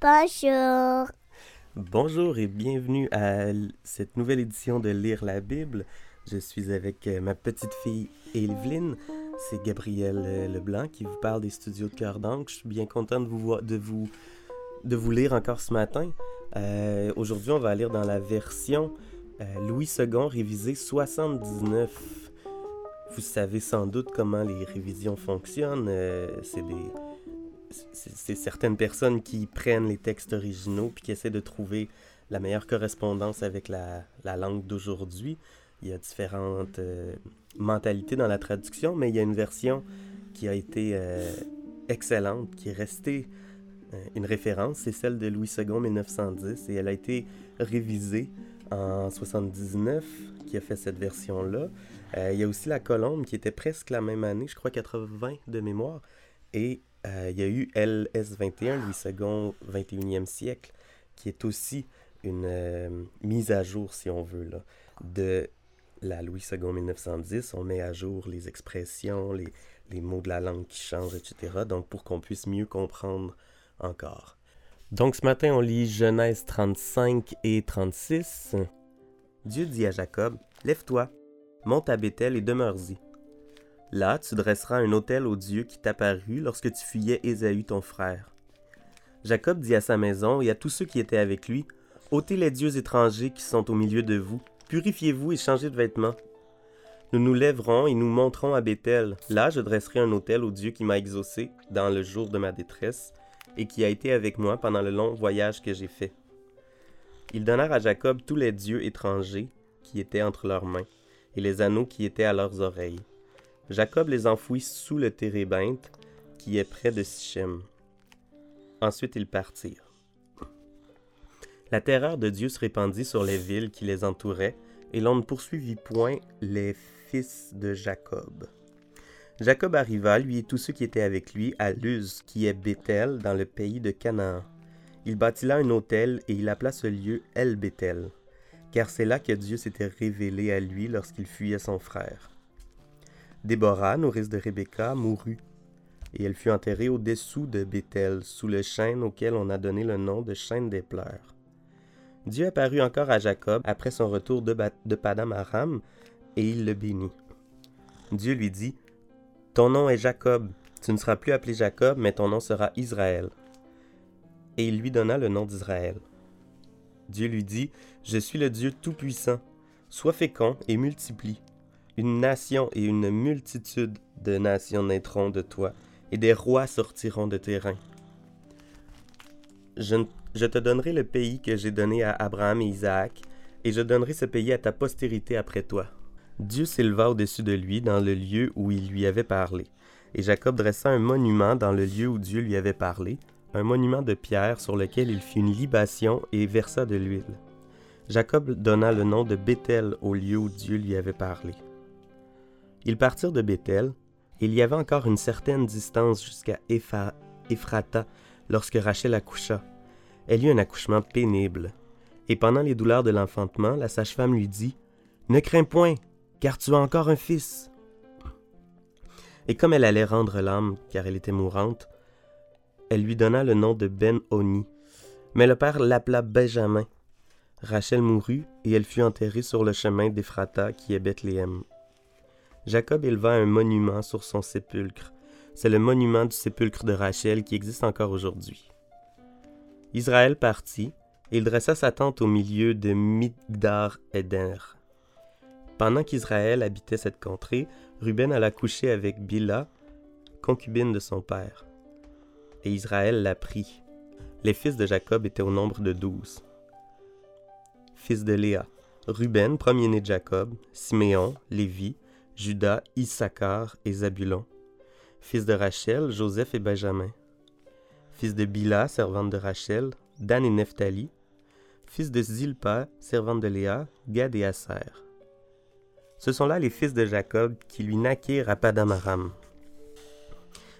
Bonjour. Bonjour et bienvenue à cette nouvelle édition de Lire la Bible. Je suis avec euh, ma petite fille Evelyne. C'est Gabriel euh, Leblanc qui vous parle des studios de Cœur d'Ancre. Je suis bien content de vous, de vous, de vous lire encore ce matin. Euh, aujourd'hui, on va lire dans la version Louis II révisée 79. Vous savez sans doute comment les révisions fonctionnent. c'est des c'est certaines personnes qui prennent les textes originaux puis qui essaient de trouver la meilleure correspondance avec la, langue d'aujourd'hui. Il y a différentes euh, mentalités dans la traduction, mais il y a une version qui a été euh, excellente, qui est restée euh, une référence, c'est celle de Louis II 1910 et elle a été révisée en 79 qui a fait cette version-là. il y a aussi la Colombe qui était presque la même année, je crois 80 de mémoire, et il y a eu LS21, Louis II, 21e siècle, qui est aussi une euh, mise à jour, si on veut, là, de la Louis II 1910. On met à jour les expressions, les, les mots de la langue qui changent, etc. Donc, pour qu'on puisse mieux comprendre encore. Donc, ce matin, on lit Genèse 35 et 36. Dieu dit à Jacob Lève-toi, monte à Bethel et demeure-y. Là, tu dresseras un autel au Dieu qui t'apparut lorsque tu fuyais Ésaü ton frère. Jacob dit à sa maison et à tous ceux qui étaient avec lui, ôtez les dieux étrangers qui sont au milieu de vous, purifiez-vous et changez de vêtements. Nous nous lèverons et nous monterons à Bethel. Là, je dresserai un autel au Dieu qui m'a exaucé dans le jour de ma détresse et qui a été avec moi pendant le long voyage que j'ai fait. Ils donnèrent à Jacob tous les dieux étrangers qui étaient entre leurs mains et les anneaux qui étaient à leurs oreilles. Jacob les enfouit sous le térébinthe qui est près de Sichem. Ensuite ils partirent. La terreur de Dieu se répandit sur les villes qui les entouraient, et l'on ne poursuivit point les fils de Jacob. Jacob arriva, lui et tous ceux qui étaient avec lui, à Luz, qui est Bethel, dans le pays de Canaan. Il bâtit là un autel, et il appela ce lieu El Bethel, car c'est là que Dieu s'était révélé à lui lorsqu'il fuyait son frère. Déborah, nourrice de Rebecca, mourut, et elle fut enterrée au-dessous de Bethel, sous le chêne auquel on a donné le nom de chêne des pleurs. Dieu apparut encore à Jacob après son retour de, de Padam Aram, et il le bénit. Dieu lui dit Ton nom est Jacob, tu ne seras plus appelé Jacob, mais ton nom sera Israël. Et il lui donna le nom d'Israël. Dieu lui dit Je suis le Dieu Tout-Puissant, sois fécond et multiplie. Une nation et une multitude de nations naîtront de toi, et des rois sortiront de tes reins. Je, te donnerai le pays que j'ai donné à Abraham et Isaac, et je donnerai ce pays à ta postérité après toi. Dieu s'éleva au-dessus de lui dans le lieu où il lui avait parlé, et Jacob dressa un monument dans le lieu où Dieu lui avait parlé, un monument de pierre sur lequel il fit une libation et versa de l'huile. Jacob donna le nom de Bethel au lieu où Dieu lui avait parlé. Ils partirent de Bethel, et il y avait encore une certaine distance jusqu'à Ephrata lorsque Rachel accoucha. Elle eut un accouchement pénible. Et pendant les douleurs de l'enfantement, la sage-femme lui dit Ne crains point, car tu as encore un fils. Et comme elle allait rendre l'âme, car elle était mourante, elle lui donna le nom de Ben-Oni. Mais le père l'appela Benjamin. Rachel mourut, et elle fut enterrée sur le chemin d'Ephrata qui est Bethléem. Jacob éleva un monument sur son sépulcre. C'est le monument du sépulcre de Rachel qui existe encore aujourd'hui. Israël partit, et il dressa sa tente au milieu de Migdar Eder. Pendant qu'Israël habitait cette contrée, Ruben alla coucher avec Bila, concubine de son père. Et Israël la prit. Les fils de Jacob étaient au nombre de douze. Fils de Léa, Ruben, premier-né de Jacob, Siméon, Lévi, Judas, Issachar et Zabulon. Fils de Rachel, Joseph et Benjamin. Fils de Bila, servante de Rachel, Dan et Nephtali. Fils de Zilpa, servante de Léa, Gad et Aser. Ce sont là les fils de Jacob qui lui naquirent à Padamaram.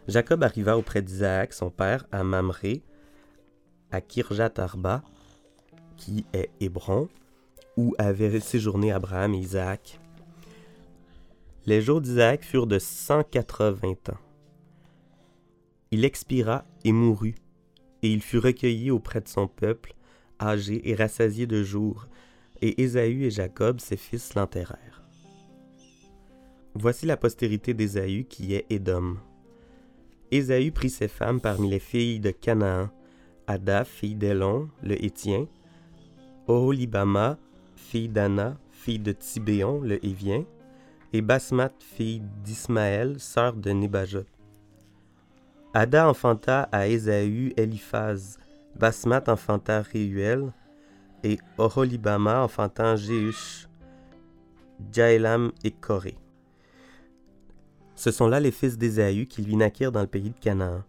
Jacob arriva auprès d'Isaac, son père, à Mamré, à Kirjat Arba, qui est Hébron, où avaient séjourné Abraham et Isaac, les jours d'Isaac furent de cent quatre-vingts ans. Il expira et mourut, et il fut recueilli auprès de son peuple, âgé et rassasié de jours, et Ésaü et Jacob, ses fils, l'enterrèrent. Voici la postérité d'Ésaü qui est Édom. Ésaü prit ses femmes parmi les filles de Canaan, Ada, fille d'Élon, le Hétien, Oholibama, fille d'Anna, fille de Tibéon, le Hévien, et Basmat, fille d'Ismaël, sœur de Nébajot. Ada enfanta à Ésaü Eliphaz, Basmat enfanta Réuel, et Oholibama enfantant Jéhush, Jaélam et Corée. Ce sont là les fils d'Ésaü qui lui naquirent dans le pays de Canaan.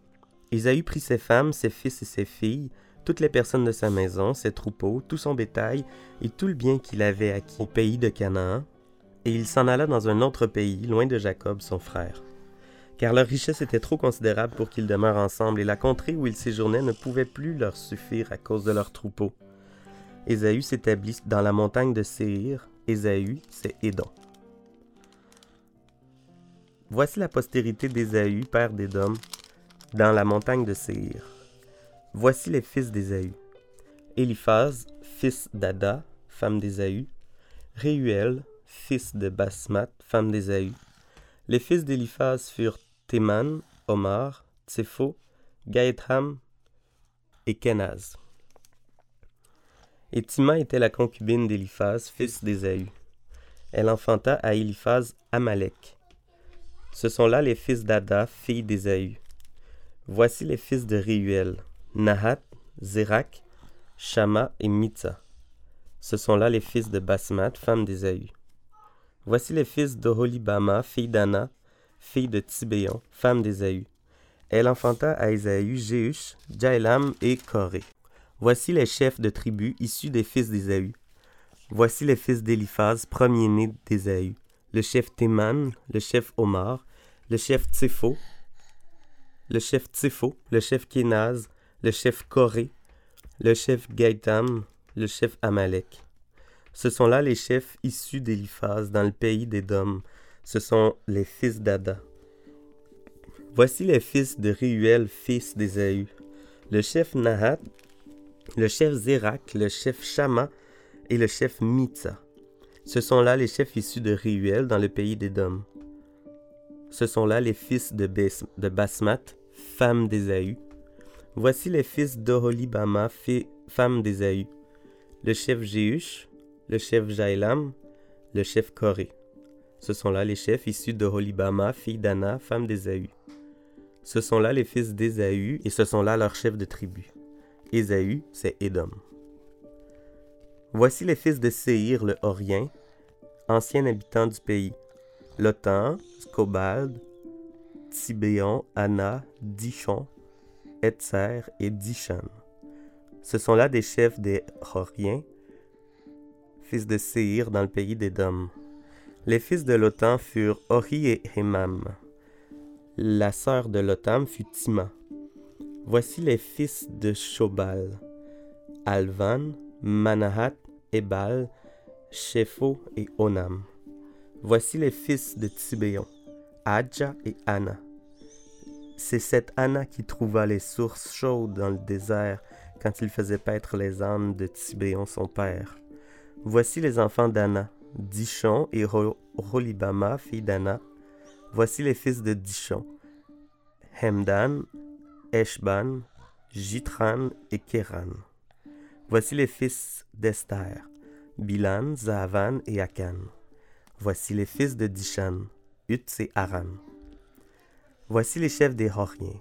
Ésaü prit ses femmes, ses fils et ses filles, toutes les personnes de sa maison, ses troupeaux, tout son bétail et tout le bien qu'il avait acquis au pays de Canaan, et il s'en alla dans un autre pays, loin de Jacob, son frère. Car leur richesse était trop considérable pour qu'ils demeurent ensemble, et la contrée où ils séjournaient ne pouvait plus leur suffire à cause de leurs troupeaux. Ésaü s'établit dans la montagne de Séhir. Ésaü, c'est Édom. Voici la postérité d'Ésaü, père d'Édom, dans la montagne de Séhir. Voici les fils d'Ésaü. Éliphaz, fils d'Ada, femme d'Ésaü. Réuel, fils de Basmat, femme d'Ésaü. Les fils d'Éliphaz furent Théman, Omar, Tsepho, Gaetham et Kenaz. Et Tima était la concubine d'Éliphaz, fils d'Ésaü. Elle enfanta à Éliphaz Amalek. Ce sont là les fils d'Ada, fille d'Ésaü. Voici les fils de Réuel, Nahat, Zérak, Shama et Mitza. Ce sont là les fils de Basmat, femme d'Ésaü. Voici les fils d'Oholibama, fille d'Anna, fille de Tibéon, femme d'Ésaü. Elle enfanta à Ésaü Jéhush, Jaélam et Corée. Voici les chefs de tribus issus des fils d'Ésaü. Voici les fils d'Éliphaz, premier-né d'Ésaü. Le chef Théman, le chef Omar, le chef Tsépho, le chef Tsépho, le chef Kénaz, le chef Corée, le chef Gaïtam, le chef Amalek. Ce sont là les chefs issus d'Éliphaz dans le pays d'Édom. Ce sont les fils d'Ada. Voici les fils de Réuel, fils d'Ésaü. Le chef Nahat, le chef Zérak, le chef Shama et le chef Mitza. Ce sont là les chefs issus de Réuel dans le pays d'Édom. Ce sont là les fils de, de Basmat, femme d'Ésaü. Voici les fils d'Oholibama, femme d'Ésaü. Le chef Jéhush, le chef Jaélam, le chef Corée. Ce sont là les chefs issus de Holibama, fille d'Anna, femme d'Ésaü. Ce sont là les fils d'Ésaü, et ce sont là leurs chefs de tribu. Ésaü, c'est Édom. Voici les fils de Séhir le Horien, ancien habitant du pays. Lotan, Scobald, Tibéon, Anna, Dishon, Etzer et Dishan. Ce sont là des chefs des Horiens, de Séhir dans le pays d'Édom. Les fils de Lotan furent Ori et Hemam. La sœur de Lotam fut Tima. Voici les fils de Shobal. Alvan, Manahat, Ebal, Shepho et Onam. Voici les fils de Tibéon, Adja et Anna. C'est cette Anna qui trouva les sources chaudes dans le désert quand il faisait paître les ânes de Tibéon son père. Voici les enfants d'Anna, Dishon et Rolibama, fille d'Anna. Voici les fils de Dishon, Hemdan, Eshban, Jitran et Kéran. Voici les fils d'Esther, Bilan, Zavan et Akan. Voici les fils de Dishan, Utz et Aran. Voici les chefs des Horiens,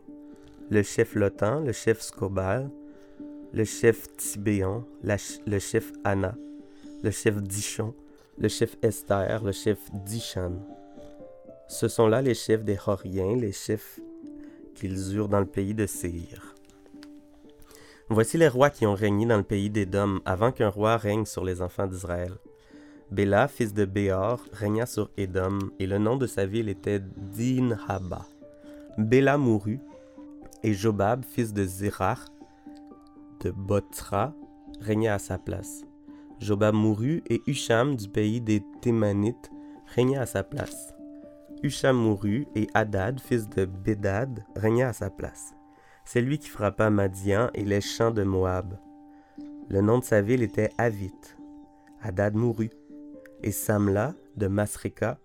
le chef Lotan, le chef Scobal, le chef Tibéon, le chef Anna, le chef Dishon, le chef Esther, le chef Dishan. Ce sont là les chefs des Horiens, les chefs qu'ils eurent dans le pays de Séhir. Voici les rois qui ont régné dans le pays d'Édom avant qu'un roi règne sur les enfants d'Israël. Béla, fils de Béor, régna sur Édom, et le nom de sa ville était Dinhaba. Béla mourut, et Jobab, fils de Zerach, de Botra, régna à sa place. Jobab mourut et Husham du pays des Thémanites régna à sa place. Husham mourut et Hadad, fils de Bédad, régna à sa place. C'est lui qui frappa Madian et les champs de Moab. Le nom de sa ville était Avit. Hadad mourut, et Samla de Masreka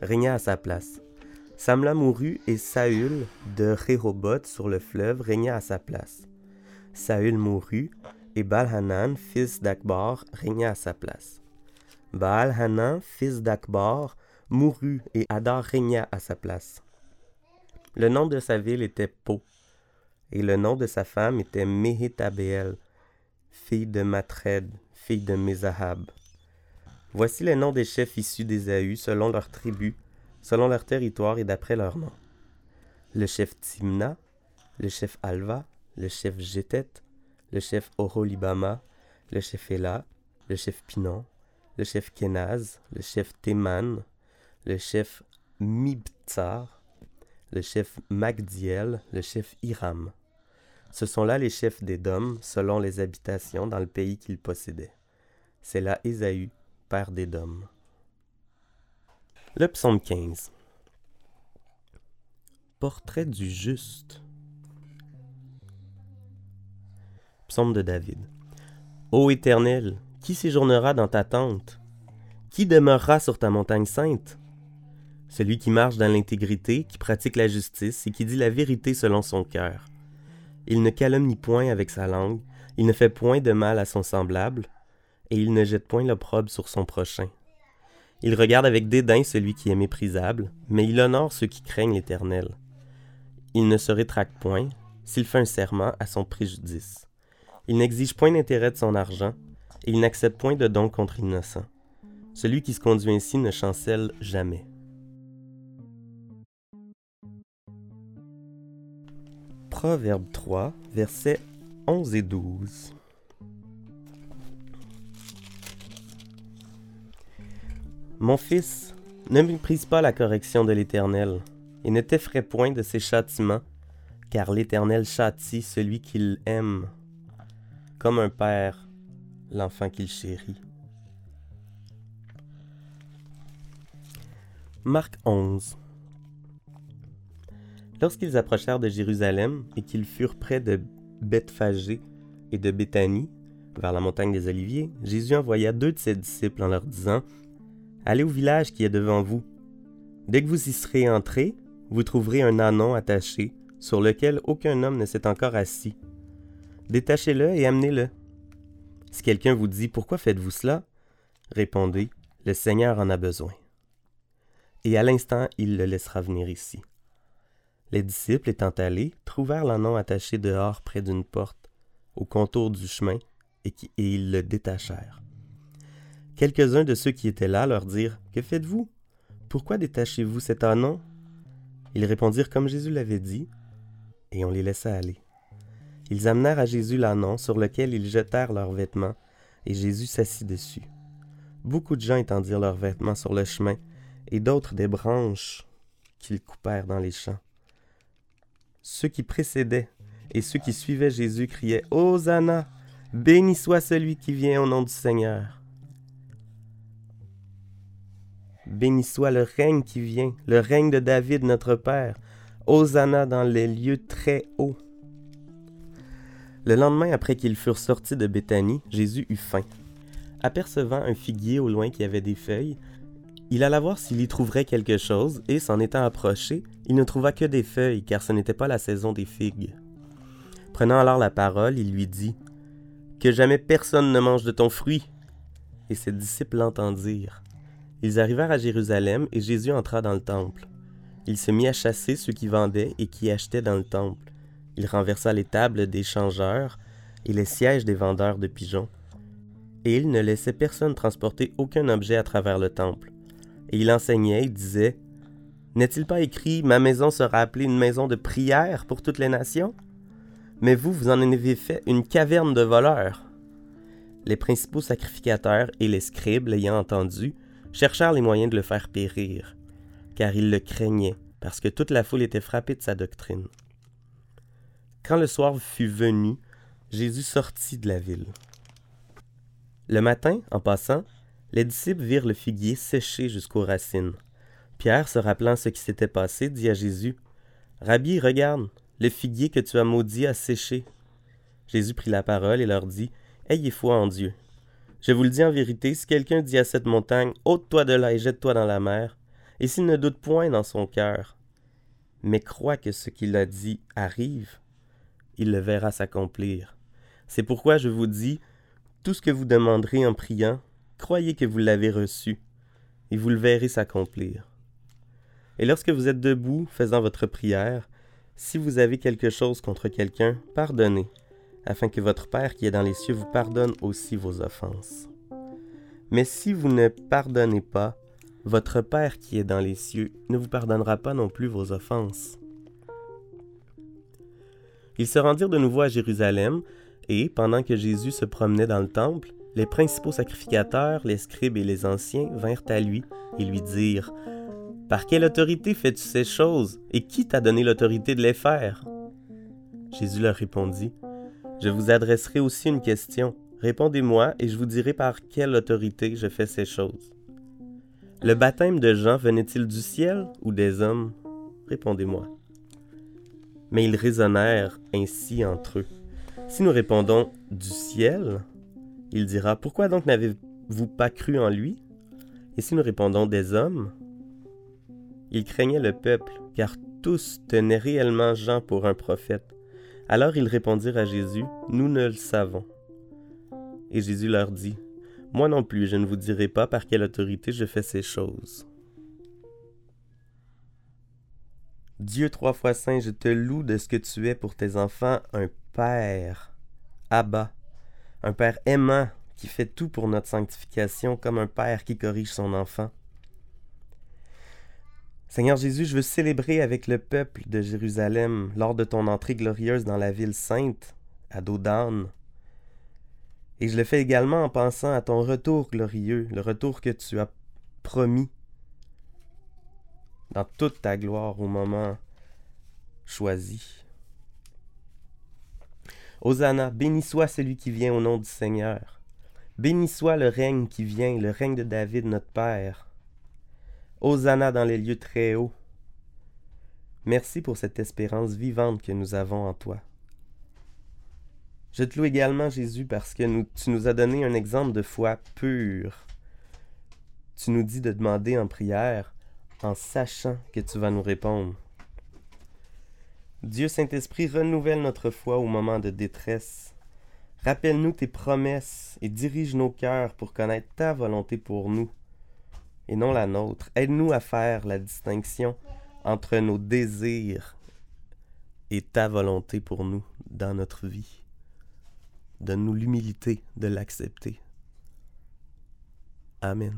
régna à sa place. Samla mourut et Saül de Rehoboth sur le fleuve régna à sa place. Saül mourut et Baal-Hanan, fils d'Akbar, régna à sa place. Baal-Hanan, fils d'Akbar, mourut et Hadar régna à sa place. Le nom de sa ville était Po, et le nom de sa femme était Mehetabeel, fille de Matred, fille de Mezahab. Voici les noms des chefs issus d'Ésaü selon leurs tribus, selon leur territoire et d'après leur nom. Le chef Timna, le chef Alva, le chef Jétet, le chef Oholibama, le chef Ela, le chef Pinon, le chef Kenaz, le chef Théman, le chef Mibtsar, le chef Magdiel, le chef Hiram. Ce sont là les chefs des Dômes, selon les habitations dans le pays qu'ils possédaient. C'est là Ésaü, père des Dômes. Le psaume 15. Portrait du juste. De David. Ô Éternel, qui séjournera dans ta tente? Qui demeurera sur ta montagne sainte? Celui qui marche dans l'intégrité, qui pratique la justice et qui dit la vérité selon son cœur. Il ne calomnie point avec sa langue, il ne fait point de mal à son semblable, et il ne jette point l'opprobre sur son prochain. Il regarde avec dédain celui qui est méprisable, mais il honore ceux qui craignent l'Éternel. Il ne se rétracte point, s'il fait un serment à son préjudice. Il n'exige point d'intérêt de son argent, et il n'accepte point de don contre l'innocent. Celui qui se conduit ainsi ne chancelle jamais. Proverbe 3, versets 11 et 12. Mon fils, ne méprise pas la correction de l'Éternel, et ne t'effraie point de ses châtiments, car l'Éternel châtie celui qu'il aime, comme un père l'enfant qu'il chérit. Marc 11 Lorsqu'ils approchèrent de Jérusalem et qu'ils furent près de Bethphagée et de Béthanie, vers la montagne des Oliviers, Jésus envoya deux de ses disciples en leur disant Allez au village qui est devant vous. Dès que vous y serez entrés, vous trouverez un anon attaché, sur lequel aucun homme ne s'est encore assis. Détachez-le et amenez-le. Si quelqu'un vous dit Pourquoi faites-vous cela? Répondez Le Seigneur en a besoin. Et à l'instant, il le laissera venir ici. Les disciples étant allés, trouvèrent l'anon attaché dehors près d'une porte, au contour du chemin, et, ils le détachèrent. Quelques-uns de ceux qui étaient là leur dirent Que faites-vous? Pourquoi détachez-vous cet anon Ils répondirent comme Jésus l'avait dit, et on les laissa aller. Ils amenèrent à Jésus l'anon sur lequel ils jetèrent leurs vêtements, et Jésus s'assit dessus. Beaucoup de gens étendirent leurs vêtements sur le chemin, et d'autres des branches qu'ils coupèrent dans les champs. Ceux qui précédaient et ceux qui suivaient Jésus criaient Hosanna, béni soit celui qui vient au nom du Seigneur. Béni soit le règne qui vient, le règne de David notre Père. Hosanna dans les lieux très hauts. Le lendemain, après qu'ils furent sortis de Béthanie, Jésus eut faim. Apercevant un figuier au loin qui avait des feuilles, il alla voir s'il y trouverait quelque chose, et s'en étant approché, il ne trouva que des feuilles, car ce n'était pas la saison des figues. Prenant alors la parole, il lui dit Que jamais personne ne mange de ton fruit. Et ses disciples l'entendirent. Ils arrivèrent à Jérusalem, et Jésus entra dans le temple. Il se mit à chasser ceux qui vendaient et qui achetaient dans le temple. Il renversa les tables des changeurs et les sièges des vendeurs de pigeons. Et il ne laissait personne transporter aucun objet à travers le temple et il enseignait, il disait N'est-il pas écrit Ma maison sera appelée une maison de prière pour toutes les nations? Mais vous, vous en avez fait une caverne de voleurs. Les principaux sacrificateurs et les scribes, l'ayant entendu, cherchèrent les moyens de le faire périr, car ils le craignaient, parce que toute la foule était frappée de sa doctrine. Quand le soir fut venu, Jésus sortit de la ville. Le matin, en passant, les disciples virent le figuier séché jusqu'aux racines. Pierre, se rappelant ce qui s'était passé, dit à Jésus Rabbi, regarde, Le figuier que tu as maudit a séché. Jésus prit la parole et leur dit, Ayez foi en Dieu. Je vous le dis en vérité, si quelqu'un dit à cette montagne, ôte-toi de là et jette-toi dans la mer, et s'il ne doute point dans son cœur, mais croit que ce qu'il a dit arrive, il le verra s'accomplir. C'est pourquoi je vous dis, tout ce que vous demanderez en priant, croyez que vous l'avez reçu, et vous le verrez s'accomplir. Et lorsque vous êtes debout, faisant votre prière, si vous avez quelque chose contre quelqu'un, pardonnez, afin que votre Père qui est dans les cieux vous pardonne aussi vos offenses. Mais si vous ne pardonnez pas, votre Père qui est dans les cieux ne vous pardonnera pas non plus vos offenses. Ils se rendirent de nouveau à Jérusalem, et, pendant que Jésus se promenait dans le temple, les principaux sacrificateurs, les scribes et les anciens vinrent à lui et lui dirent Par quelle autorité fais-tu ces choses, et qui t'a donné l'autorité de les faire Jésus leur répondit Je vous adresserai aussi une question. Répondez-moi, et je vous dirai par quelle autorité je fais ces choses. Le baptême de Jean venait-il du ciel ou des hommes Répondez-moi. Mais ils raisonnèrent ainsi entre eux. Si nous répondons du ciel, il dira Pourquoi donc n'avez-vous pas cru en lui? Et si nous répondons des hommes, il craignait le peuple, car tous tenaient réellement Jean pour un prophète. Alors ils répondirent à Jésus Nous ne le savons. Et Jésus leur dit moi non plus, je ne vous dirai pas par quelle autorité je fais ces choses. Dieu trois fois saint, je te loue de ce que tu es pour tes enfants un Père, Abba, un Père aimant qui fait tout pour notre sanctification comme un Père qui corrige son enfant. Seigneur Jésus, je veux célébrer avec le peuple de Jérusalem lors de ton entrée glorieuse dans la ville sainte, à dos et je le fais également en pensant à ton retour glorieux, le retour que tu as promis dans toute ta gloire au moment choisi. Hosanna, béni soit celui qui vient au nom du Seigneur. Béni soit le règne qui vient, le règne de David notre Père. Hosanna dans les lieux très hauts. Merci pour cette espérance vivante que nous avons en toi. Je te loue également, Jésus, parce que tu nous as donné un exemple de foi pure. Tu nous dis de demander en prière en sachant que tu vas nous répondre. Dieu Saint-Esprit, renouvelle notre foi au moment de détresse. Rappelle-nous tes promesses et dirige nos cœurs pour connaître ta volonté pour nous et non la nôtre. Aide-nous à faire la distinction entre nos désirs et ta volonté pour nous dans notre vie. Donne-nous l'humilité de l'accepter. Amen.